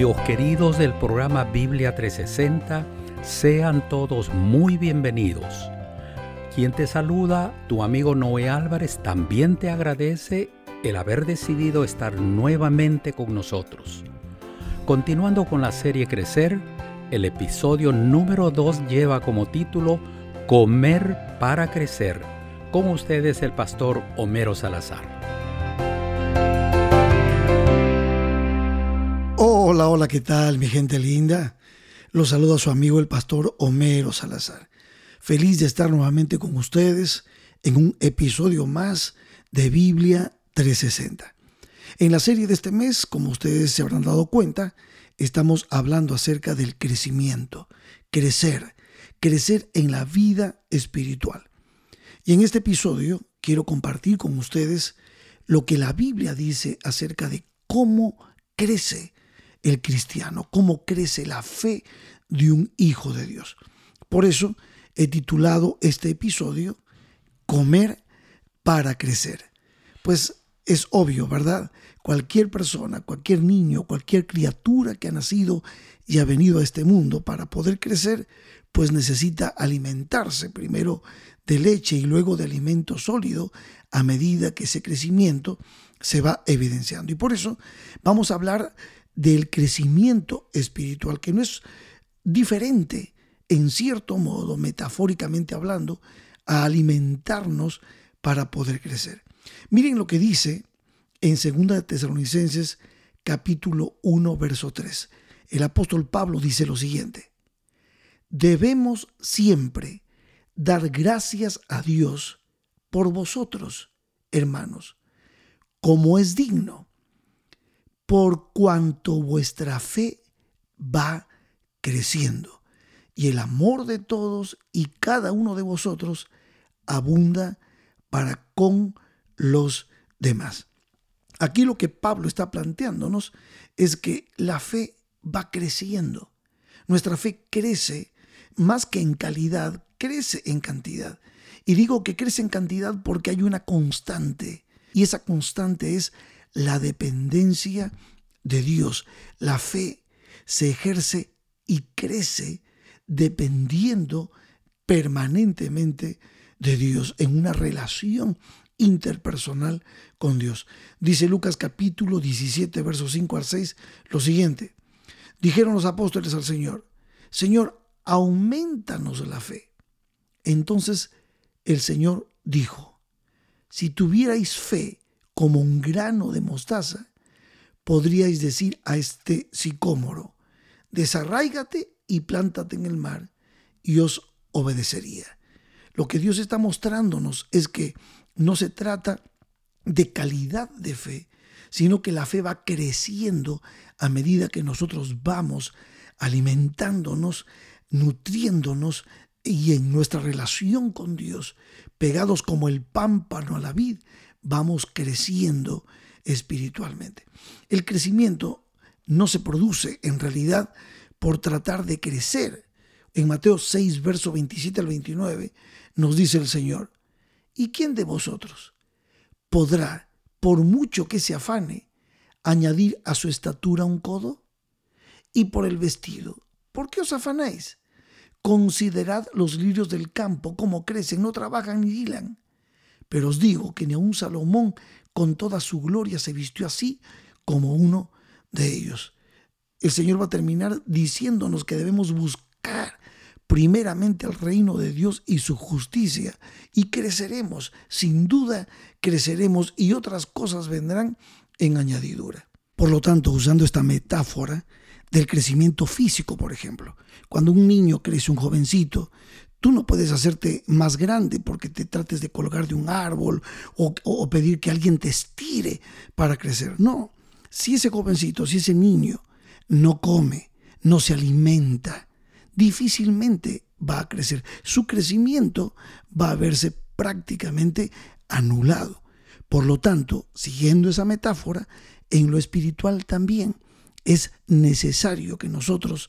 Amigos queridos del programa Biblia 360, sean todos muy bienvenidos. Quien te saluda, tu amigo Noé Álvarez, también te agradece el haber decidido estar nuevamente con nosotros. Continuando con la serie Crecer, el episodio número 2 lleva como título Comer para Crecer. Con ustedes el pastor Homero Salazar. Hola, hola, ¿qué tal mi gente linda? Los saluda su amigo el pastor Homero Salazar. Feliz de estar nuevamente con ustedes en un episodio más de Biblia 360. En la serie de este mes, como ustedes se habrán dado cuenta, estamos hablando acerca del crecimiento, crecer, crecer en la vida espiritual. Y en este episodio quiero compartir con ustedes lo que la Biblia dice acerca de cómo crece el cristiano, cómo crece la fe de un hijo de Dios. Por eso he titulado este episodio Comer para crecer. Pues es obvio, ¿verdad? Cualquier persona, cualquier niño, cualquier criatura que ha nacido y ha venido a este mundo para poder crecer, pues necesita alimentarse primero de leche y luego de alimento sólido a medida que ese crecimiento se va evidenciando. Y por eso vamos a hablar del crecimiento espiritual, que no es diferente, en cierto modo, metafóricamente hablando, a alimentarnos para poder crecer. Miren lo que dice en 2 Tesalonicenses capítulo 1 verso 3. El apóstol Pablo dice lo siguiente: Debemos siempre dar gracias a Dios por vosotros, hermanos, como es digno, por cuanto vuestra fe va creciendo y el amor de todos y cada uno de vosotros abunda para con los demás. Aquí lo que Pablo está planteándonos es que la fe va creciendo. Nuestra fe crece más que en calidad, crece en cantidad. Y digo que crece en cantidad porque hay una constante. Y esa constante es la dependencia de Dios. La fe se ejerce y crece dependiendo permanentemente de Dios en una relación interpersonal con Dios. Dice Lucas capítulo 17, versos 5 al 6, lo siguiente. Dijeron los apóstoles al Señor, Señor, aumentanos la fe. Entonces el Señor dijo, si tuvierais fe como un grano de mostaza, podríais decir a este sicómoro, desarráigate y plántate en el mar, y os obedecería. Lo que Dios está mostrándonos es que no se trata de calidad de fe, sino que la fe va creciendo a medida que nosotros vamos alimentándonos, nutriéndonos y en nuestra relación con Dios, pegados como el pámpano a la vid, vamos creciendo espiritualmente. El crecimiento no se produce en realidad por tratar de crecer. En Mateo 6, verso 27 al 29, nos dice el Señor, ¿Y quién de vosotros podrá, por mucho que se afane, añadir a su estatura un codo? Y por el vestido, ¿por qué os afanáis? Considerad los lirios del campo, cómo crecen, no trabajan ni hilan. Pero os digo que ni aun Salomón con toda su gloria se vistió así como uno de ellos. El Señor va a terminar diciéndonos que debemos buscar primeramente al reino de Dios y su justicia, y creceremos, sin duda creceremos y otras cosas vendrán en añadidura. Por lo tanto, usando esta metáfora del crecimiento físico, por ejemplo, cuando un niño crece, un jovencito, tú no puedes hacerte más grande porque te trates de colgar de un árbol o, o pedir que alguien te estire para crecer. No, si ese jovencito, si ese niño no come, no se alimenta, difícilmente va a crecer. Su crecimiento va a verse prácticamente anulado. Por lo tanto, siguiendo esa metáfora, en lo espiritual también es necesario que nosotros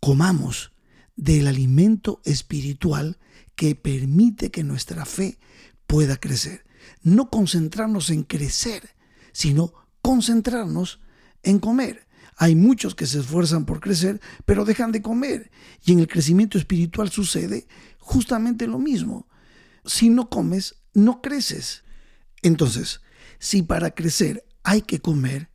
comamos del alimento espiritual que permite que nuestra fe pueda crecer. No concentrarnos en crecer, sino concentrarnos en comer. Hay muchos que se esfuerzan por crecer, pero dejan de comer. Y en el crecimiento espiritual sucede justamente lo mismo. Si no comes, no creces. Entonces, si para crecer hay que comer,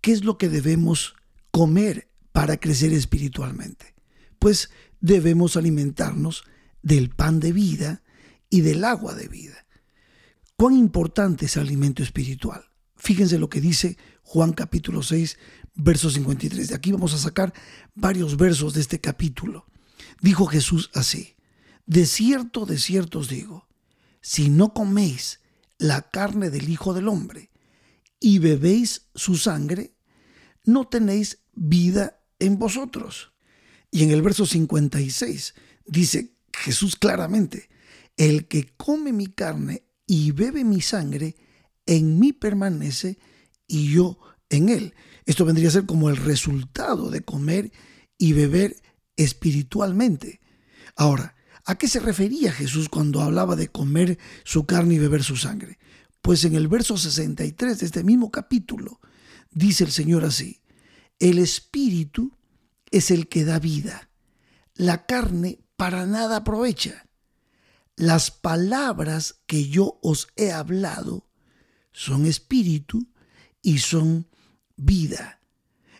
¿qué es lo que debemos comer para crecer espiritualmente? Pues debemos alimentarnos del pan de vida y del agua de vida. ¿Cuán importante es el alimento espiritual? Fíjense lo que dice Juan capítulo 6, verso 53. De aquí vamos a sacar varios versos de este capítulo. Dijo Jesús así, de cierto, de cierto os digo, si no coméis la carne del Hijo del Hombre y bebéis su sangre, no tenéis vida en vosotros. Y en el verso 56 dice Jesús claramente, el que come mi carne y bebe mi sangre, en mí permanece y yo en él. Esto vendría a ser como el resultado de comer y beber espiritualmente. Ahora, ¿a qué se refería Jesús cuando hablaba de comer su carne y beber su sangre? Pues en el verso 63 de este mismo capítulo dice el Señor así, el espíritu es el que da vida, la carne para nada aprovecha. Las palabras que yo os he hablado son espíritu y son vida.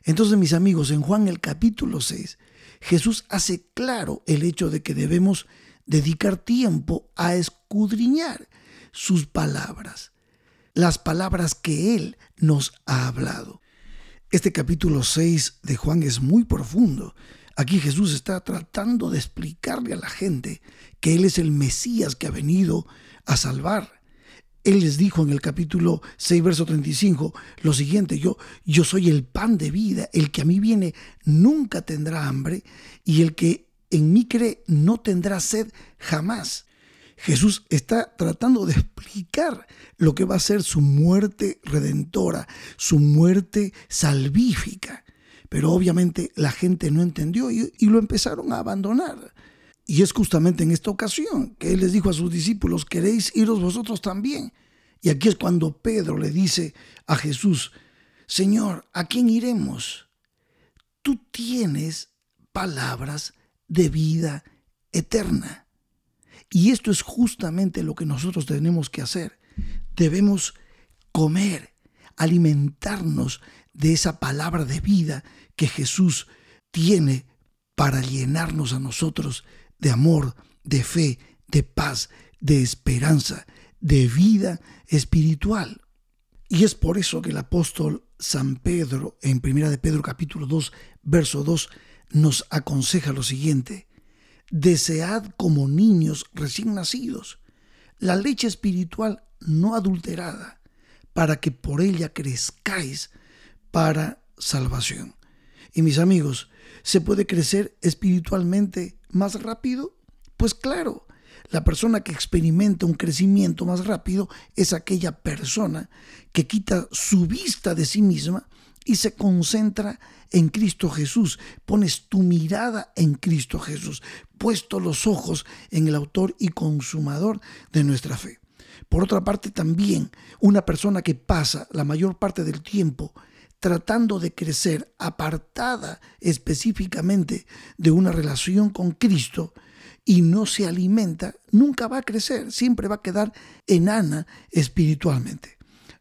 Entonces, mis amigos, en Juan el capítulo 6, Jesús hace claro el hecho de que debemos dedicar tiempo a escudriñar sus palabras, las palabras que Él nos ha hablado. Este capítulo 6 de Juan es muy profundo. Aquí Jesús está tratando de explicarle a la gente que Él es el Mesías que ha venido a salvar, él les dijo en el capítulo 6, verso 35, lo siguiente, yo, yo soy el pan de vida, el que a mí viene nunca tendrá hambre y el que en mí cree no tendrá sed jamás. Jesús está tratando de explicar lo que va a ser su muerte redentora, su muerte salvífica. Pero obviamente la gente no entendió y, lo empezaron a abandonar. Y es justamente en esta ocasión que Él les dijo a sus discípulos, ¿queréis iros vosotros también? Y aquí es cuando Pedro le dice a Jesús, Señor, ¿a quién iremos? Tú tienes palabras de vida eterna. Y esto es justamente lo que nosotros tenemos que hacer. Debemos comer, alimentarnos de esa palabra de vida que Jesús tiene para llenarnos a nosotros de amor, de fe, de paz, de esperanza, de vida espiritual. Y es por eso que el apóstol San Pedro, en 1 de Pedro capítulo 2, verso 2, nos aconseja lo siguiente, desead como niños recién nacidos la leche espiritual no adulterada, para que por ella crezcáis para salvación. Y mis amigos, ¿se puede crecer espiritualmente más rápido? Pues claro, la persona que experimenta un crecimiento más rápido es aquella persona que quita su vista de sí misma y se concentra en Cristo Jesús. Pones tu mirada en Cristo Jesús, puesto los ojos en el autor y consumador de nuestra fe. Por otra parte, también una persona que pasa la mayor parte del tiempo tratando de crecer apartada específicamente de una relación con Cristo y no se alimenta, nunca va a crecer, siempre va a quedar enana espiritualmente.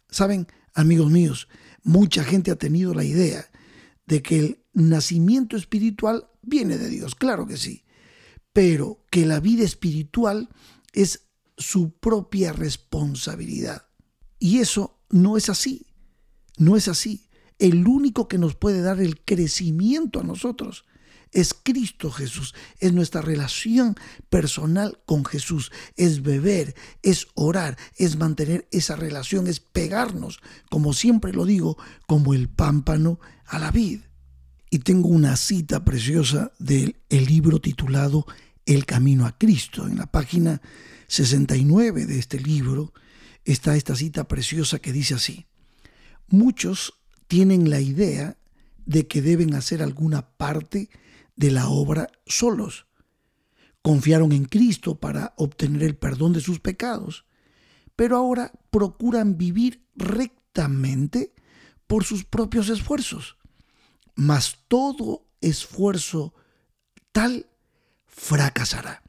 Saben, amigos míos, mucha gente ha tenido la idea de que el nacimiento espiritual viene de Dios, claro que sí, pero que la vida espiritual es su propia responsabilidad. Y eso no es así, no es así el único que nos puede dar el crecimiento a nosotros es Cristo Jesús, es nuestra relación personal con Jesús, es beber, es orar, es mantener esa relación, es pegarnos, como siempre lo digo, como el pámpano a la vid. Y tengo una cita preciosa del libro titulado El Camino a Cristo. En la página 69 de este libro está esta cita preciosa que dice así, muchos tienen la idea de que deben hacer alguna parte de la obra solos. Confiaron en Cristo para obtener el perdón de sus pecados, pero ahora procuran vivir rectamente por sus propios esfuerzos. mas todo esfuerzo tal fracasará.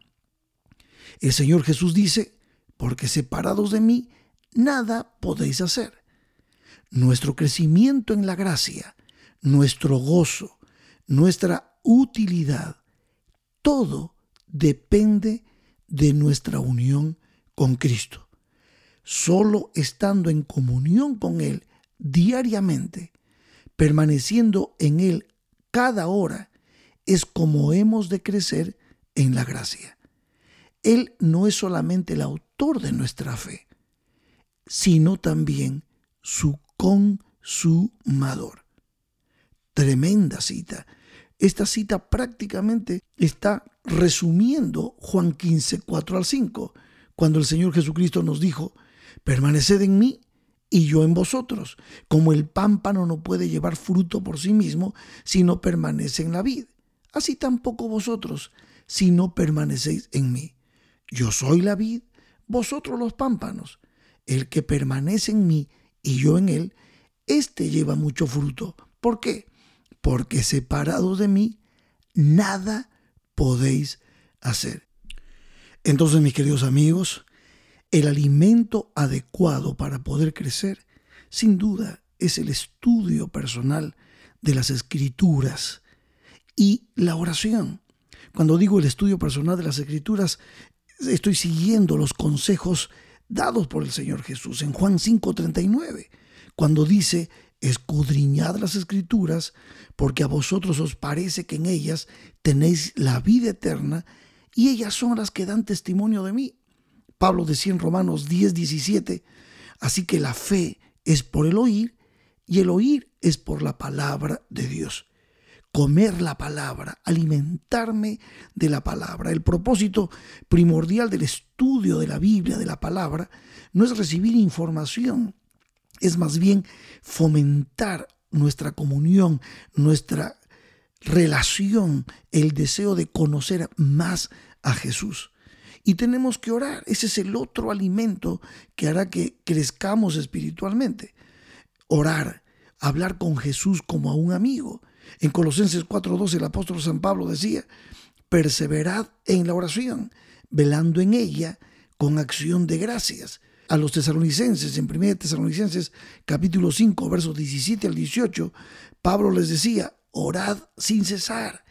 El Señor Jesús dice, porque separados de mí, nada podéis hacer. Nuestro crecimiento en la gracia, nuestro gozo, nuestra utilidad, todo depende de nuestra unión con Cristo. Solo estando en comunión con Él diariamente, permaneciendo en Él cada hora, es como hemos de crecer en la gracia. Él no es solamente el autor de nuestra fe, sino también su consumador. Tremenda cita. Esta cita prácticamente está resumiendo Juan 15, 4 al 5, cuando el Señor Jesucristo nos dijo, permaneced en mí y yo en vosotros, como el pámpano no puede llevar fruto por sí mismo si no permanece en la vid. Así tampoco vosotros, si no permanecéis en mí. Yo soy la vid, vosotros los pámpanos. El que permanece en mí y yo en él, éste lleva mucho fruto. ¿Por qué? Porque separados de mí, nada podéis hacer. Entonces, mis queridos amigos, el alimento adecuado para poder crecer, sin duda, es el estudio personal de las escrituras y la oración. Cuando digo el estudio personal de las escrituras, estoy siguiendo los consejos dados por el Señor Jesús en Juan 5:39, cuando dice, escudriñad las escrituras, porque a vosotros os parece que en ellas tenéis la vida eterna, y ellas son las que dan testimonio de mí. Pablo decía en Romanos 10, 17, así que la fe es por el oír, y el oír es por la palabra de Dios comer la palabra, alimentarme de la palabra. El propósito primordial del estudio de la Biblia, de la palabra, no es recibir información, es más bien fomentar nuestra comunión, nuestra relación, el deseo de conocer más a Jesús. Y tenemos que orar. Ese es el otro alimento que hará que crezcamos espiritualmente. Orar, hablar con Jesús como a un amigo. En Colosenses 4:12 el apóstol San Pablo decía, perseverad en la oración, velando en ella con acción de gracias. A los tesalonicenses, en 1 Tesalonicenses capítulo 5, versos 17 al 18, Pablo les decía, orad sin cesar,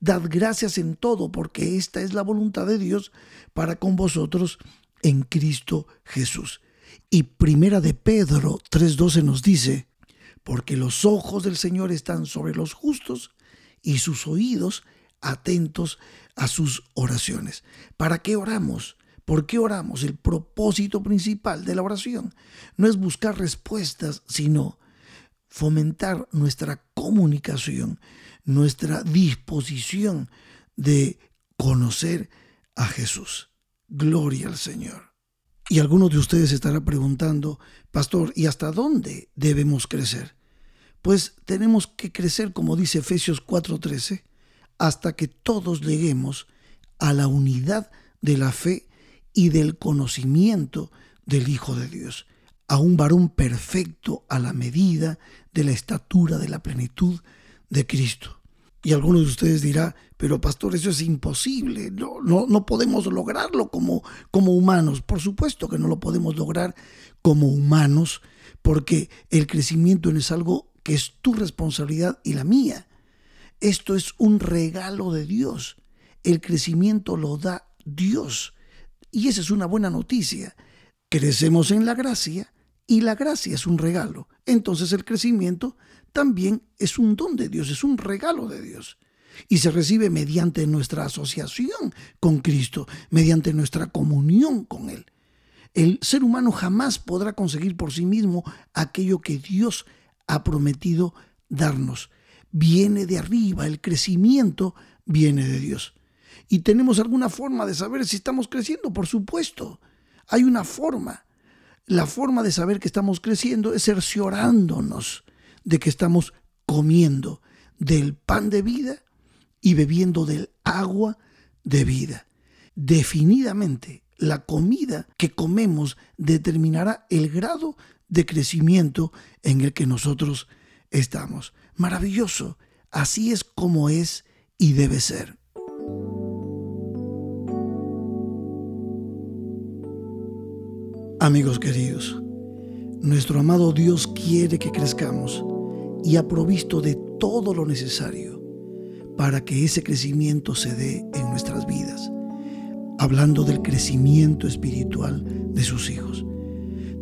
dad gracias en todo, porque esta es la voluntad de Dios para con vosotros en Cristo Jesús. Y primera de Pedro 3:12 nos dice, porque los ojos del Señor están sobre los justos y sus oídos atentos a sus oraciones. ¿Para qué oramos? ¿Por qué oramos? El propósito principal de la oración no es buscar respuestas, sino fomentar nuestra comunicación, nuestra disposición de conocer a Jesús. Gloria al Señor. Y algunos de ustedes estarán preguntando, pastor, ¿y hasta dónde debemos crecer? Pues tenemos que crecer, como dice Efesios 4:13, hasta que todos lleguemos a la unidad de la fe y del conocimiento del Hijo de Dios, a un varón perfecto a la medida de la estatura de la plenitud de Cristo. Y algunos de ustedes dirán, pero pastor, eso es imposible, no, no, no podemos lograrlo como, como humanos. Por supuesto que no lo podemos lograr como humanos, porque el crecimiento es algo que es tu responsabilidad y la mía. Esto es un regalo de Dios. El crecimiento lo da Dios. Y esa es una buena noticia. Crecemos en la gracia y la gracia es un regalo. Entonces el crecimiento también es un don de Dios, es un regalo de Dios. Y se recibe mediante nuestra asociación con Cristo, mediante nuestra comunión con Él. El ser humano jamás podrá conseguir por sí mismo aquello que Dios ha prometido darnos. Viene de arriba, el crecimiento viene de Dios. ¿Y tenemos alguna forma de saber si estamos creciendo? Por supuesto, hay una forma. La forma de saber que estamos creciendo es cerciorándonos de que estamos comiendo del pan de vida y bebiendo del agua de vida. Definidamente, la comida que comemos determinará el grado de crecimiento en el que nosotros estamos. Maravilloso. Así es como es y debe ser. Amigos queridos, nuestro amado Dios quiere que crezcamos y ha provisto de todo lo necesario para que ese crecimiento se dé en nuestras vidas, hablando del crecimiento espiritual de sus hijos.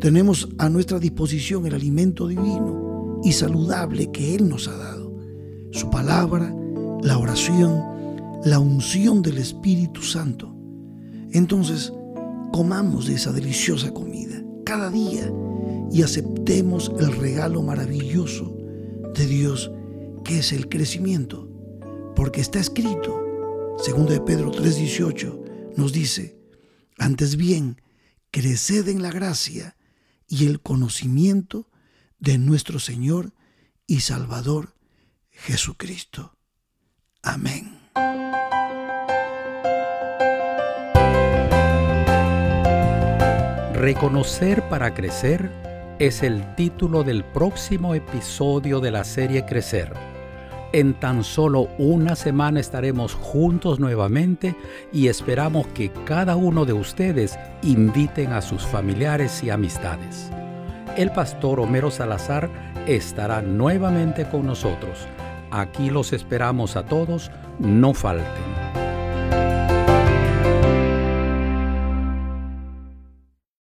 Tenemos a nuestra disposición el alimento divino y saludable que Él nos ha dado, su palabra, la oración, la unción del Espíritu Santo. Entonces, comamos de esa deliciosa comida cada día y aceptemos el regalo maravilloso de Dios que es el crecimiento porque está escrito, segundo de Pedro 3:18, nos dice, antes bien, creced en la gracia y el conocimiento de nuestro Señor y Salvador Jesucristo. Amén. Reconocer para crecer es el título del próximo episodio de la serie Crecer en tan solo una semana estaremos juntos nuevamente y esperamos que cada uno de ustedes inviten a sus familiares y amistades. El pastor Homero Salazar estará nuevamente con nosotros. Aquí los esperamos a todos, no falten.